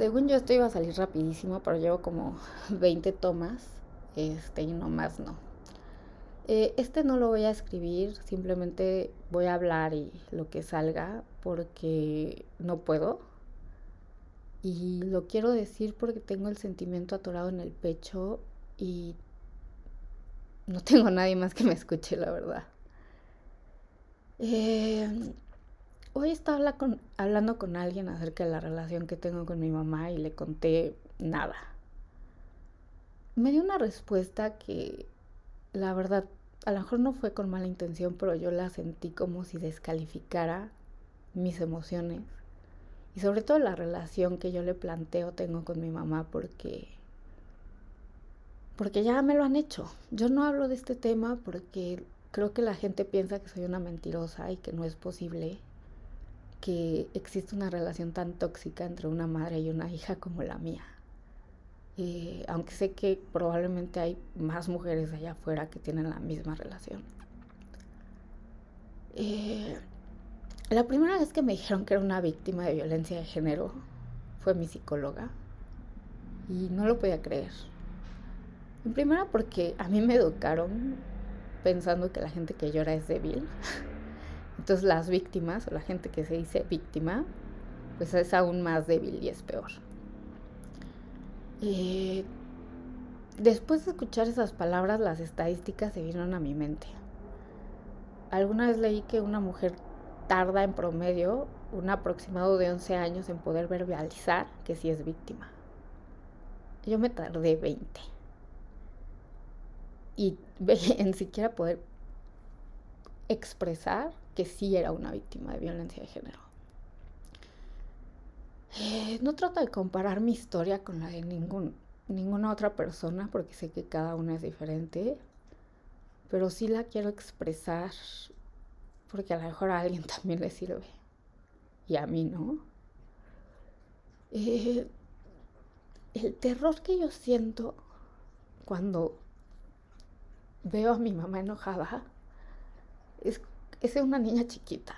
Según yo esto iba a salir rapidísimo, pero llevo como 20 tomas, este, y no más no. Eh, este no lo voy a escribir, simplemente voy a hablar y lo que salga, porque no puedo. Y lo quiero decir porque tengo el sentimiento atorado en el pecho y no tengo nadie más que me escuche, la verdad. Eh, hoy estaba hablando con alguien acerca de la relación que tengo con mi mamá y le conté nada. Me dio una respuesta que, la verdad, a lo mejor no fue con mala intención, pero yo la sentí como si descalificara mis emociones y sobre todo la relación que yo le planteo tengo con mi mamá porque porque ya me lo han hecho. Yo no hablo de este tema porque creo que la gente piensa que soy una mentirosa y que no es posible que exista una relación tan tóxica entre una madre y una hija como la mía. Eh, aunque sé que probablemente hay más mujeres allá afuera que tienen la misma relación. Eh, la primera vez que me dijeron que era una víctima de violencia de género fue mi psicóloga y no lo podía creer. En primera porque a mí me educaron pensando que la gente que llora es débil. Entonces las víctimas o la gente que se dice víctima, pues es aún más débil y es peor. Eh, después de escuchar esas palabras, las estadísticas se vinieron a mi mente. Alguna vez leí que una mujer tarda en promedio un aproximado de 11 años en poder verbalizar que sí es víctima. Yo me tardé 20. Y en siquiera poder expresar que sí era una víctima de violencia de género. Eh, no trato de comparar mi historia con la de ningún, ninguna otra persona porque sé que cada una es diferente, pero sí la quiero expresar porque a lo mejor a alguien también le sirve y a mí no. Eh, el terror que yo siento cuando veo a mi mamá enojada es, es una niña chiquita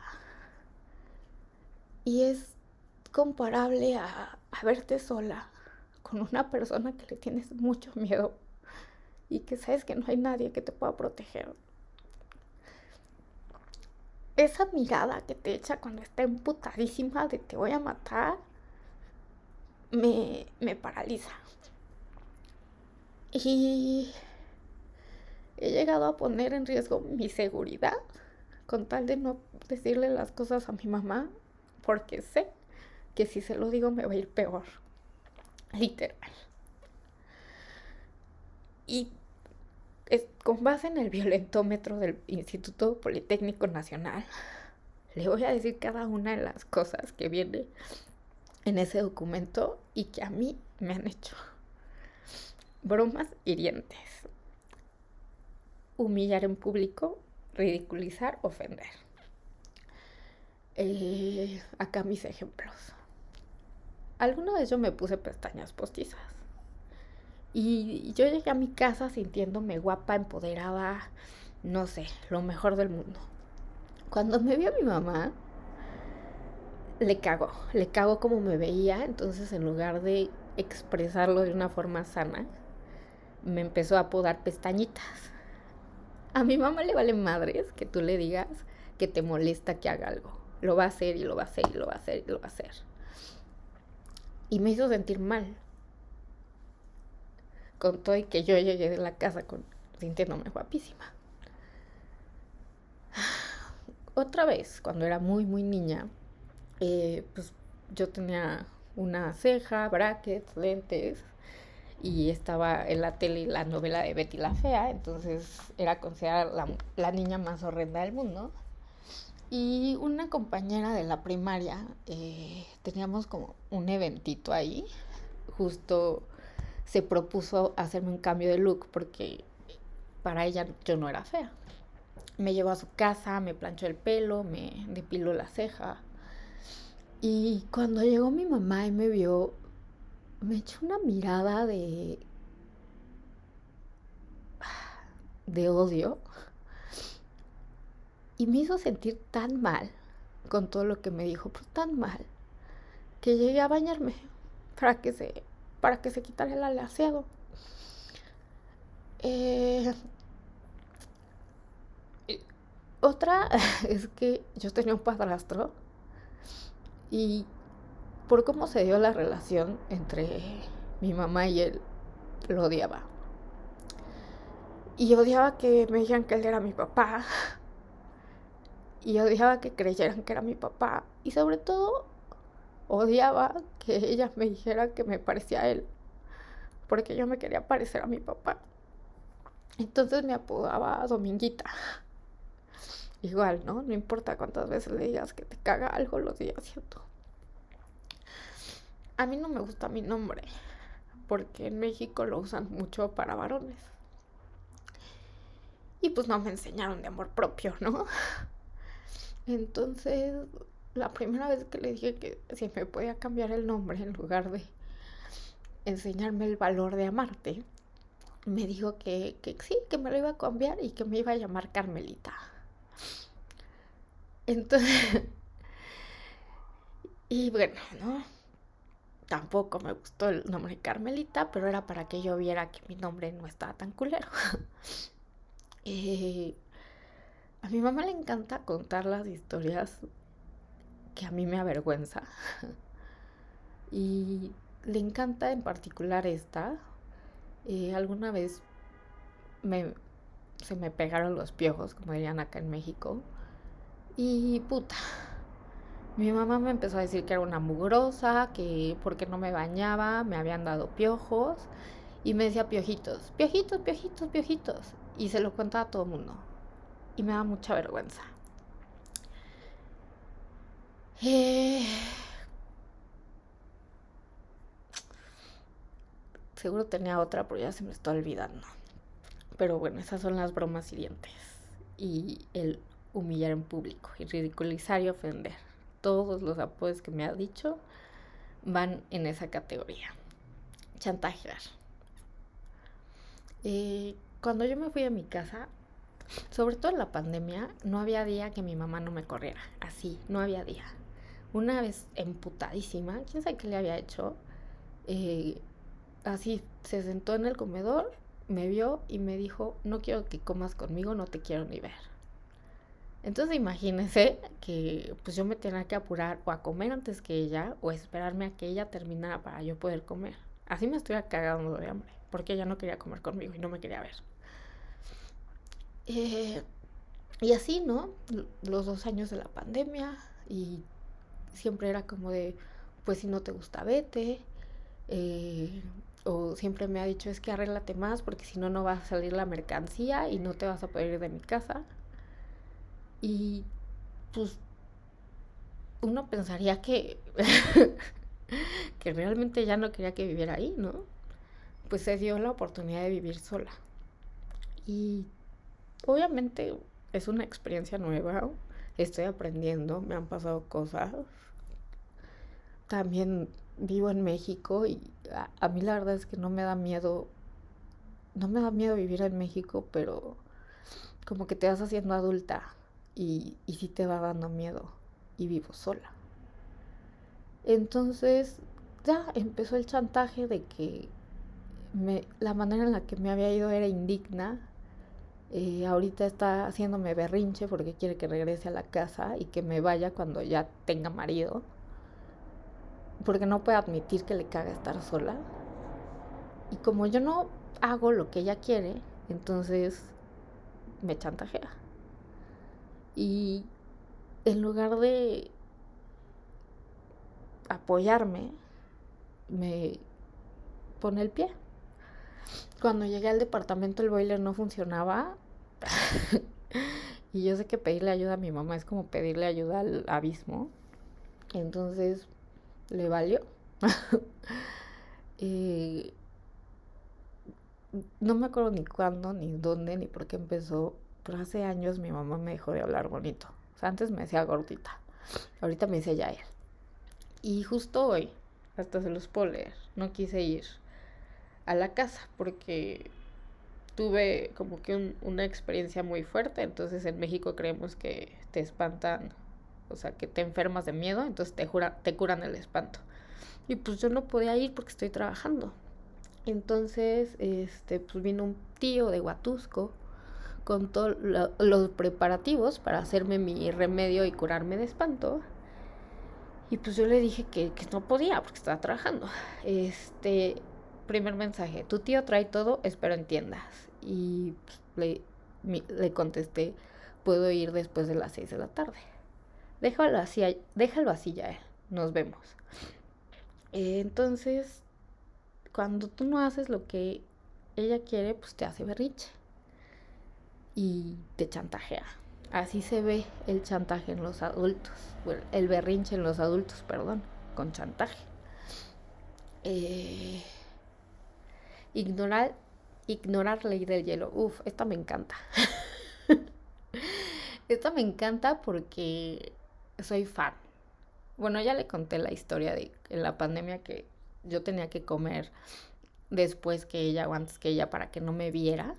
y es comparable a, a verte sola con una persona que le tienes mucho miedo y que sabes que no hay nadie que te pueda proteger esa mirada que te echa cuando está emputadísima de te voy a matar, me, me paraliza. Y he llegado a poner en riesgo mi seguridad con tal de no decirle las cosas a mi mamá porque sé que si se lo digo me va a ir peor. Literal. Y con base en el violentómetro del Instituto Politécnico Nacional, le voy a decir cada una de las cosas que viene en ese documento y que a mí me han hecho. Bromas hirientes. Humillar en público, ridiculizar, ofender. Eh, acá mis ejemplos. Alguna vez yo me puse pestañas postizas. Y yo llegué a mi casa sintiéndome guapa, empoderada, no sé, lo mejor del mundo. Cuando me vio mi mamá, le cago, le cago como me veía, entonces en lugar de expresarlo de una forma sana, me empezó a apodar pestañitas. A mi mamá le vale madres que tú le digas que te molesta que haga algo. Lo va a hacer y lo va a hacer y lo va a hacer y lo va a hacer. Y me hizo sentir mal, con todo y que yo llegué de la casa con, sintiéndome guapísima. Otra vez, cuando era muy, muy niña, eh, pues yo tenía una ceja, brackets, lentes, y estaba en la tele la novela de Betty la Fea, entonces era considerada la, niña más horrenda del mundo. Y una compañera de la primaria, eh, teníamos como un eventito ahí, justo se propuso hacerme un cambio de look porque para ella yo no era fea. Me llevó a su casa, me planchó el pelo, me depiló la ceja. Y cuando llegó mi mamá y me vio, me echó una mirada de de odio y me hizo sentir tan mal con todo lo que me dijo, pero tan mal, que llegué a bañarme para que se, para que se quitara el alaciado. Eh, otra es que yo tenía un padrastro y por cómo se dio la relación entre mi mamá y él, lo odiaba. Y odiaba que me dijeran que él era mi papá. Y odiaba que creyeran que era mi papá. Y sobre todo, odiaba que ella me dijera que me parecía a él. Porque yo me quería parecer a mi papá. Entonces me apodaba Dominguita. Igual, ¿no? No importa cuántas veces le digas que te caga algo, lo sigue haciendo. A mí no me gusta mi nombre, porque en México lo usan mucho para varones. Y pues no me enseñaron de amor propio, ¿no? Entonces, la primera vez que le dije que si me podía cambiar el nombre en lugar de enseñarme el valor de amarte, me dijo que, que sí, que me lo iba a cambiar y que me iba a llamar Carmelita. Entonces, y bueno, ¿no? Tampoco me gustó el nombre Carmelita, pero era para que yo viera que mi nombre no estaba tan culero. A mi mamá le encanta contar las historias que a mí me avergüenza. y le encanta en particular esta. Eh, alguna vez me, se me pegaron los piojos, como dirían acá en México. Y puta, mi mamá me empezó a decir que era una mugrosa, que porque no me bañaba, me habían dado piojos. Y me decía piojitos, piojitos, piojitos, piojitos. Y se lo contaba a todo el mundo. Y me da mucha vergüenza. Seguro tenía otra, pero ya se me está olvidando. Pero bueno, esas son las bromas hirientes. Y el humillar en público y ridiculizar y ofender. Todos los apodos que me ha dicho van en esa categoría. Chantajear. Eh, cuando yo me fui a mi casa, sobre todo en la pandemia, no había día que mi mamá no me corriera. Así, no había día. Una vez emputadísima, quién sabe qué le había hecho. Eh, así se sentó en el comedor, me vio y me dijo: No quiero que comas conmigo, no te quiero ni ver. Entonces imagínense que pues yo me tenía que apurar o a comer antes que ella o esperarme a que ella terminara para yo poder comer. Así me estoy cagando de hambre, porque ella no quería comer conmigo y no me quería ver. Eh, y así, ¿no? Los dos años de la pandemia y siempre era como de, pues si no te gusta, vete. Eh, o siempre me ha dicho, es que arréglate más porque si no, no va a salir la mercancía y no te vas a poder ir de mi casa. Y pues uno pensaría que, que realmente ya no quería que viviera ahí, ¿no? Pues se dio la oportunidad de vivir sola. Y obviamente es una experiencia nueva, estoy aprendiendo, me han pasado cosas. También vivo en México y a, a, mí la verdad es que no me da miedo, no me da miedo vivir en México, pero como que te vas haciendo adulta y, y sí te va dando miedo y vivo sola. Entonces ya empezó el chantaje de que la manera en la que me había ido era indigna. Eh, ahorita está haciéndome berrinche porque quiere que regrese a la casa y que me vaya cuando ya tenga marido. Porque no puede admitir que le caga estar sola. Y como yo no hago lo que ella quiere, entonces me chantajea. Y en lugar de apoyarme, me pone el pie. Cuando llegué al departamento el boiler no funcionaba. y yo sé que pedirle ayuda a mi mamá es como pedirle ayuda al abismo. Entonces le valió. Eh, no me acuerdo ni cuándo, ni dónde, ni por qué empezó, pero hace años mi mamá me dejó de hablar bonito. O sea, antes me decía gordita. Ahorita me dice Yair. Y justo hoy, hasta se los puedo no quise ir a la casa porque tuve como que una experiencia muy fuerte. Entonces en México creemos que te espantan, o sea, que te enfermas de miedo, entonces te, jura, te curan el espanto. Y pues yo no podía ir porque estoy trabajando. Entonces, este, pues vino un tío de Huatusco con todos los preparativos para hacerme mi remedio y curarme de espanto. Y pues yo le dije que, que no podía porque estaba trabajando. Este, primer mensaje, tu tío trae todo, espero entiendas. Y pues, le, le contesté, puedo ir después de las 6 de la tarde. Déjalo así, déjalo así ya, nos vemos. entonces, cuando tú no haces lo que ella quiere, pues te hace berriche y te chantajea. Así se ve el chantaje en los adultos, el berrinche en los adultos, perdón, con chantaje. Eh, ignorar, ignorar ley del hielo. Uf, esta me encanta. esta me encanta porque soy fan. Bueno, ya le conté la historia de en la pandemia que yo tenía que comer después que ella o antes que ella para que no me viera,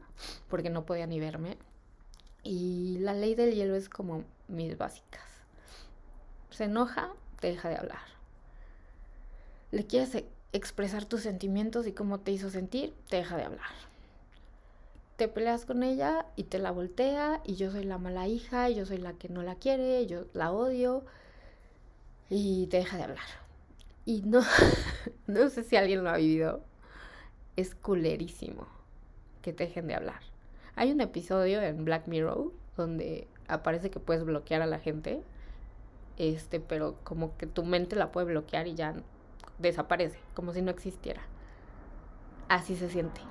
porque no podía ni verme. Y la ley del hielo es como mis básicas. Se enoja, te deja de hablar. Le quieres e-, expresar tus sentimientos y cómo te hizo sentir, te deja de hablar. Te peleas con ella y te la voltea y yo soy la mala hija y yo soy la que no la quiere, yo la odio y te deja de hablar. Y no, no sé si alguien lo ha vivido, es culerísimo que te dejen de hablar. Hay un episodio en Black Mirror donde aparece que puedes bloquear a la gente, este, pero como que tu mente la puede bloquear y ya desaparece, como si no existiera. Así se siente.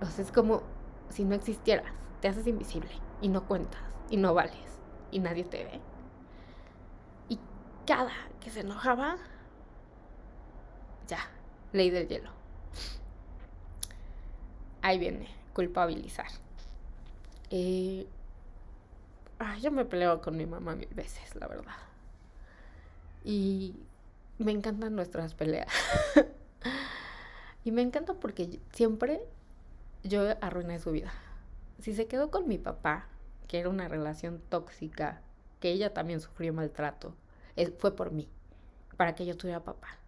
O sea, es como si no existieras, te haces invisible y no cuentas y no vales y nadie te ve. Y cada que se enojaba, ya, ley del hielo. Ahí viene, culpabilizar. Eh, yo me peleo con mi mamá mil veces, la verdad. Y me encantan nuestras peleas. y me encanta porque siempre yo arruiné su vida. Si se quedó con mi papá, que era una relación tóxica, que ella también sufrió maltrato, fue por mí, para que yo tuviera papá.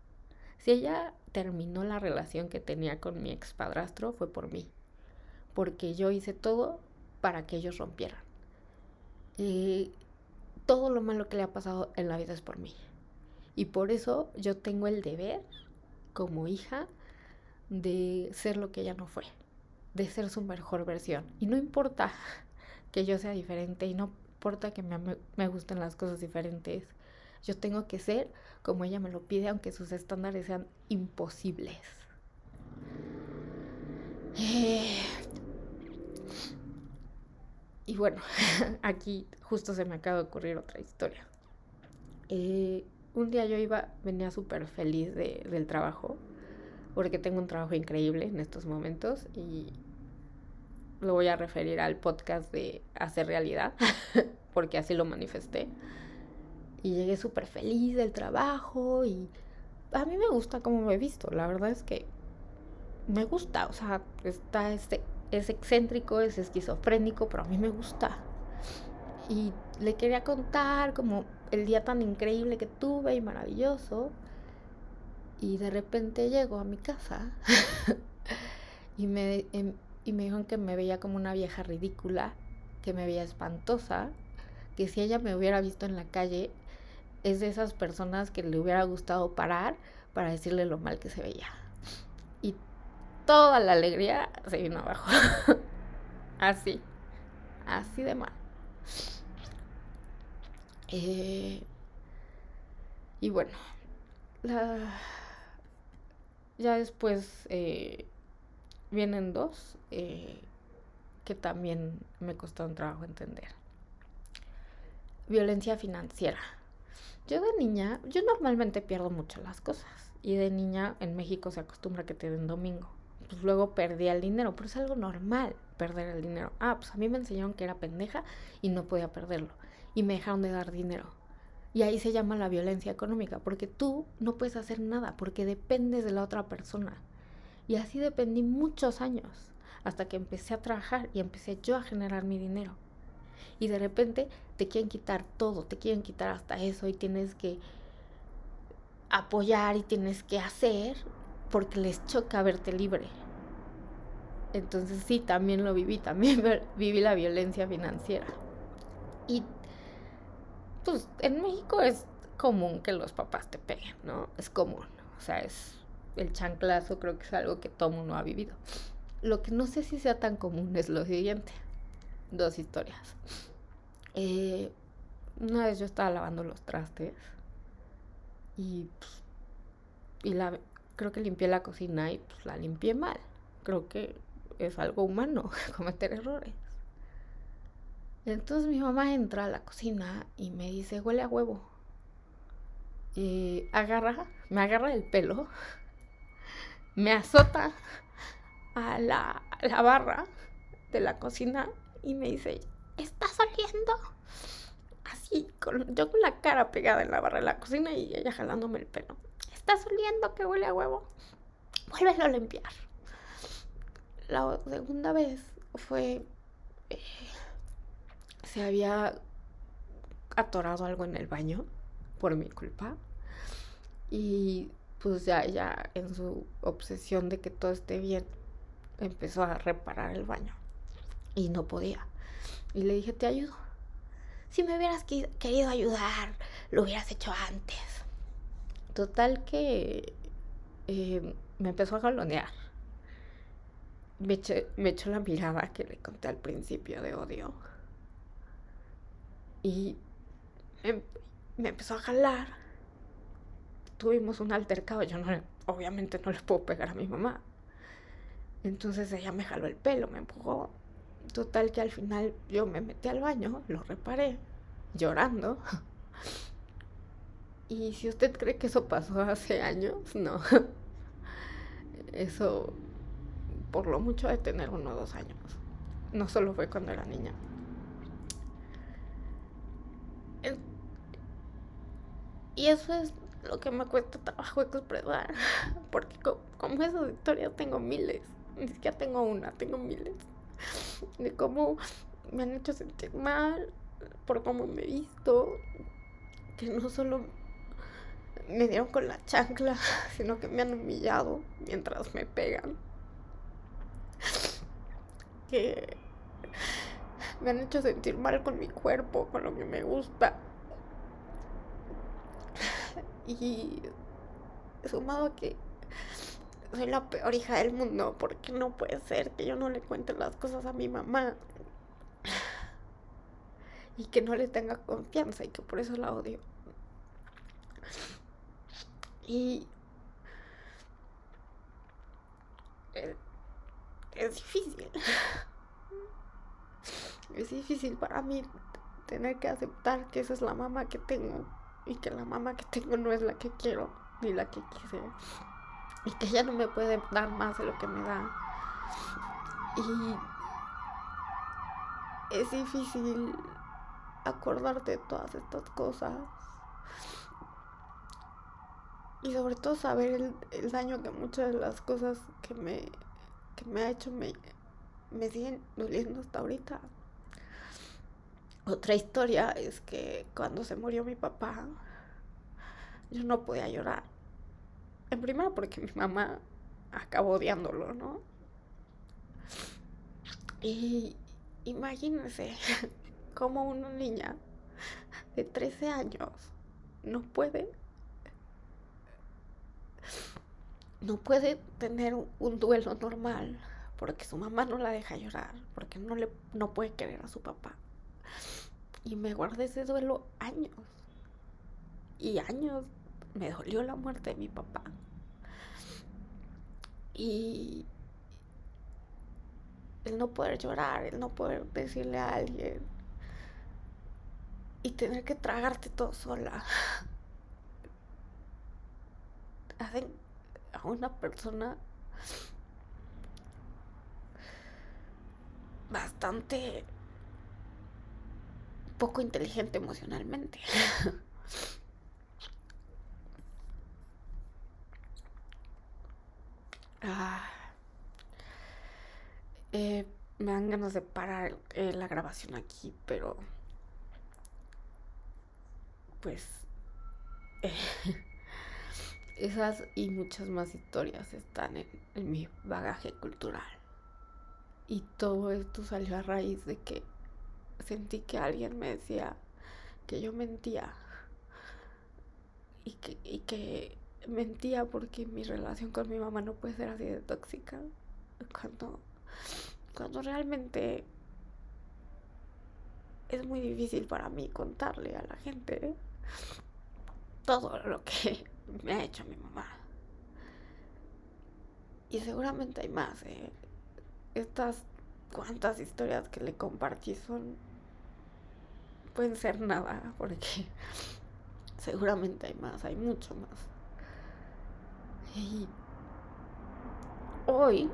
Si ella terminó la relación que tenía con mi ex padrastro, fue por mí, porque yo hice todo para que ellos rompieran. Y todo lo malo que le ha pasado en la vida es por mí. Y por eso yo tengo el deber, como hija, de ser lo que ella no fue, de ser su mejor versión. Y no importa que yo sea diferente y no importa que me gusten las cosas diferentes. Yo tengo que ser como ella me lo pide, aunque sus estándares sean imposibles. Y bueno, aquí justo se me acaba de ocurrir otra historia. Eh, un día yo iba, venía súper feliz de, del trabajo, porque tengo un trabajo increíble en estos momentos y lo voy a referir al podcast de Hacer Realidad, porque así lo manifesté. Y llegué súper feliz del trabajo y a mí me gusta cómo me he visto, la verdad es que me gusta, o sea, está este, es excéntrico, es esquizofrénico, pero a mí me gusta. Y le quería contar como el día tan increíble que tuve y maravilloso. Y de repente llego a mi casa y, me, em, y me dijeron que me veía como una vieja ridícula, que me veía espantosa, que si ella me hubiera visto en la calle, es de esas personas que le hubiera gustado parar para decirle lo mal que se veía. Y toda la alegría se vino abajo. así, así de mal. Eh, y bueno, ya después eh, vienen dos eh, que también me costó un trabajo entender. Violencia financiera. Yo de niña, yo normalmente pierdo mucho las cosas. Y de niña en México se acostumbra que te den domingo. Pues luego perdí el dinero, pero es algo normal perder el dinero. Ah, pues a mí me enseñaron que era pendeja y no podía perderlo y me dejaron de dar dinero. Y ahí se llama la violencia económica, porque tú no puedes hacer nada, porque dependes de la otra persona. Y así dependí muchos años, hasta que empecé a trabajar y empecé yo a generar mi dinero. Y de repente te quieren quitar todo, te quieren quitar hasta eso y tienes que apoyar y tienes que hacer porque les choca verte libre. Entonces sí, también lo viví, también viví la violencia financiera. Y pues en México es común que los papás te peguen, ¿no? Es común. O sea, es el chanclazo creo que es algo que todo mundo ha vivido. Lo que no sé si sea tan común es lo siguiente. Dos historias. Eh, una vez yo estaba lavando los trastes y, pues, y la, creo que limpié la cocina y pues la limpié mal. Creo que es algo humano cometer errores. Entonces mi mamá entra a la cocina y me dice, huele a huevo. Y agarra, me agarra el pelo, me azota a la, la barra de la cocina y me dice, ¿está saliendo? Así, yo con la cara pegada en la barra de la cocina y ella jalándome el pelo. ¿Está oliendo que huele a huevo? Vuélvelo a limpiar. La segunda vez fue... Eh, se había atorado algo en el baño por mi culpa. Y pues ya ella en su obsesión de que todo esté bien, empezó a reparar el baño. Y no podía. Y le dije, te ayudo. Si me hubieras querido ayudar, lo hubieras hecho antes. Total que eh, me empezó a galonear. Me, me echó la mirada que le conté al principio de odio. Y me, empezó a jalar. Tuvimos un altercado. Yo no, obviamente no le puedo pegar a mi mamá. Entonces ella me jaló el pelo, me empujó. Total que al final yo me metí al baño, lo reparé, llorando. Y si usted cree que eso pasó hace años, no. Eso por lo mucho de tener uno o dos años. No solo fue cuando era niña. Y eso es lo que me cuesta trabajo expresar. Porque como esas historias tengo miles. Ni siquiera tengo una, tengo miles. De cómo me han hecho sentir mal, por cómo me he visto. Que no solo me dieron con la chancla, sino que me han humillado mientras me pegan. Que me han hecho sentir mal con mi cuerpo, con lo que me gusta. Y sumado a que soy la peor hija del mundo, porque no puede ser que yo no le cuente las cosas a mi mamá. Y que no le tenga confianza y que por eso la odio. Y es difícil. Es difícil para mí tener que aceptar que esa es la mamá que tengo y que la mamá que tengo no es la que quiero ni la que quise y que ella no me puede dar más de lo que me da y es difícil acordarte de todas estas cosas y sobre todo saber el, daño que muchas de las cosas que me, que me ha hecho me, me siguen doliendo hasta ahorita. Otra historia es que cuando se murió mi papá, yo no podía llorar. En primera porque mi mamá acabó odiándolo, ¿no? Y imagínense cómo una niña de 13 años no puede no puede tener un duelo normal porque su mamá no la deja llorar, porque no le no puede querer a su papá. Y me guardé ese duelo años. Y años me dolió la muerte de mi papá. Y el no poder llorar, el no poder decirle a alguien y tener que tragarte todo sola. Hacen a una persona bastante poco inteligente emocionalmente. ah, eh, me dan ganas de parar eh, la grabación aquí, pero pues esas y muchas más historias están en, en mi bagaje cultural. Y todo esto salió a raíz de que sentí que alguien me decía que yo mentía. Y que, y que mentía porque mi relación con mi mamá no puede ser así de tóxica. Cuando, cuando realmente es muy difícil para mí contarle a la gente todo lo que me ha hecho mi mamá. Y seguramente hay más. ¿eh? Estas cuantas historias que le compartí son pueden ser nada porque seguramente hay más, hay mucho más. Y hoy,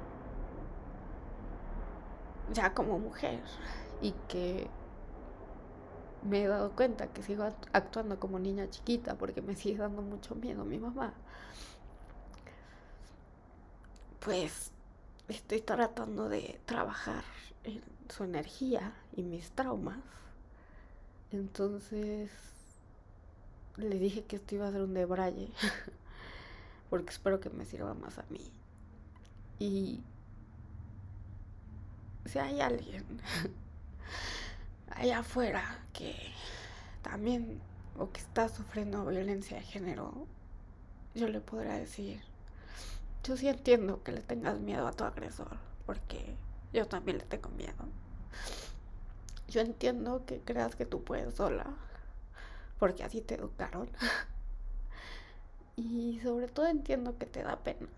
ya como mujer, y que me he dado cuenta que sigo actuando como niña chiquita porque me sigue dando mucho miedo mi mamá, pues estoy tratando de trabajar en su energía y mis traumas. Entonces le dije que esto iba a ser un debraye porque espero que me sirva más a mí. Y si hay alguien allá afuera que también o que está sufriendo violencia de género, yo le podría decir, yo sí entiendo que le tengas miedo a tu agresor, porque yo también le tengo miedo. Yo entiendo que creas que tú puedes sola, porque así te educaron. Y sobre todo entiendo que te da pena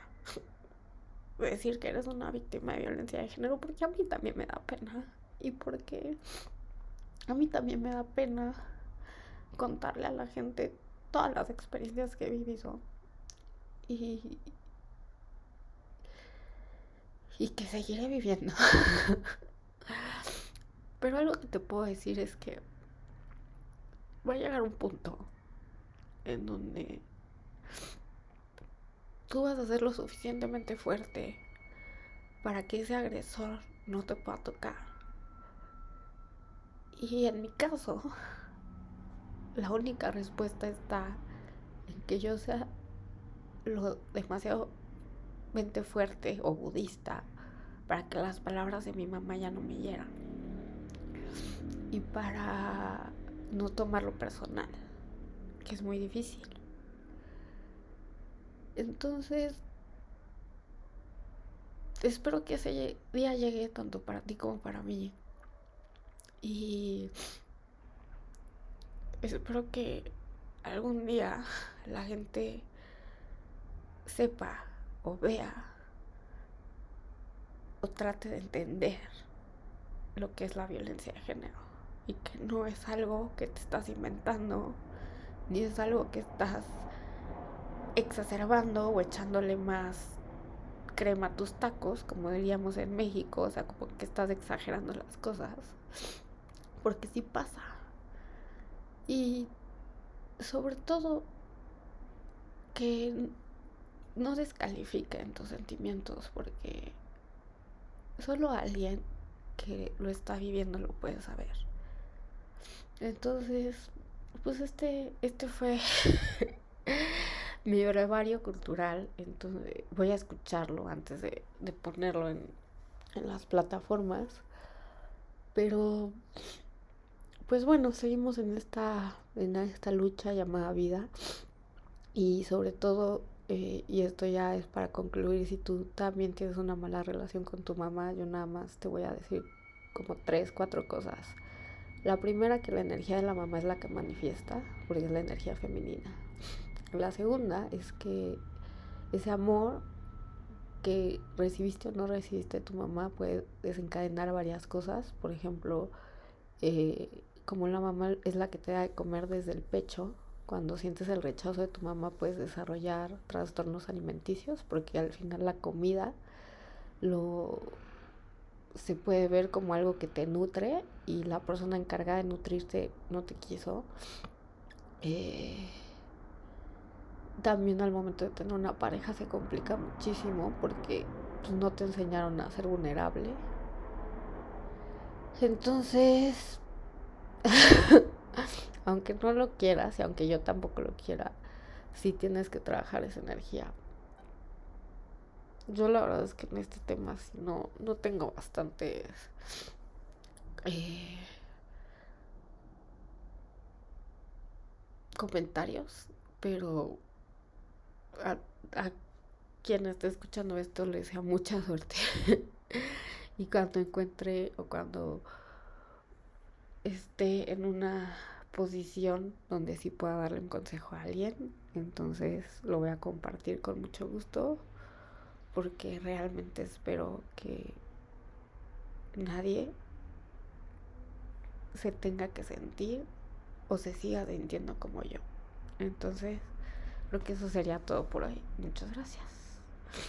decir que eres una víctima de violencia de género, porque a mí también me da pena. Y porque a mí también me da pena contarle a la gente todas las experiencias que he vivido. Y, y que seguiré viviendo. Pero algo que te puedo decir es que va a llegar un punto en donde tú vas a ser lo suficientemente fuerte para que ese agresor no te pueda tocar. Y en mi caso, la única respuesta está en que yo sea lo demasiado mente fuerte o budista para que las palabras de mi mamá ya no me hieran. Y para no tomarlo personal, que es muy difícil. Entonces, espero que ese día llegue tanto para ti como para mí. Y espero que algún día la gente sepa o vea o trate de entender lo que es la violencia de género y que no es algo que te estás inventando ni es algo que estás exacerbando o echándole más crema a tus tacos, como diríamos en México, o sea, como que estás exagerando las cosas, porque sí pasa. Y sobre todo que no descalifiquen tus sentimientos, porque solo alguien que lo está viviendo lo puede saber. Entonces, pues este, este fue mi brevario cultural, entonces voy a escucharlo antes de, ponerlo en, las plataformas. Pero, pues bueno, seguimos en esta, en esta lucha llamada vida. Y sobre todo, eh, y esto ya es para concluir, si tú también tienes una mala relación con tu mamá, yo nada más te voy a decir como tres, cuatro cosas. La primera, que la energía de la mamá es la que manifiesta, porque es la energía femenina. La segunda es que ese amor que recibiste o no recibiste tu mamá puede desencadenar varias cosas. Por ejemplo, eh, como la mamá es la que te da de comer desde el pecho, cuando sientes el rechazo de tu mamá puedes desarrollar trastornos alimenticios, porque al final la comida lo se puede ver como algo que te nutre y la persona encargada de nutrirte no te quiso. Eh, también al momento de tener una pareja se complica muchísimo porque pues, no te enseñaron a ser vulnerable. Entonces, aunque no lo quieras y aunque yo tampoco lo quiera, si tienes que trabajar esa energía. Yo la verdad es que en este tema no, no tengo bastantes eh, comentarios, pero a, a quien esté escuchando esto le desea mucha suerte. y cuando encuentre o cuando esté en una posición donde sí pueda darle un consejo a alguien, entonces lo voy a compartir con mucho gusto porque realmente espero que nadie se tenga que sentir o se siga sintiendo como yo. Entonces, creo que eso sería todo por hoy. Muchas gracias.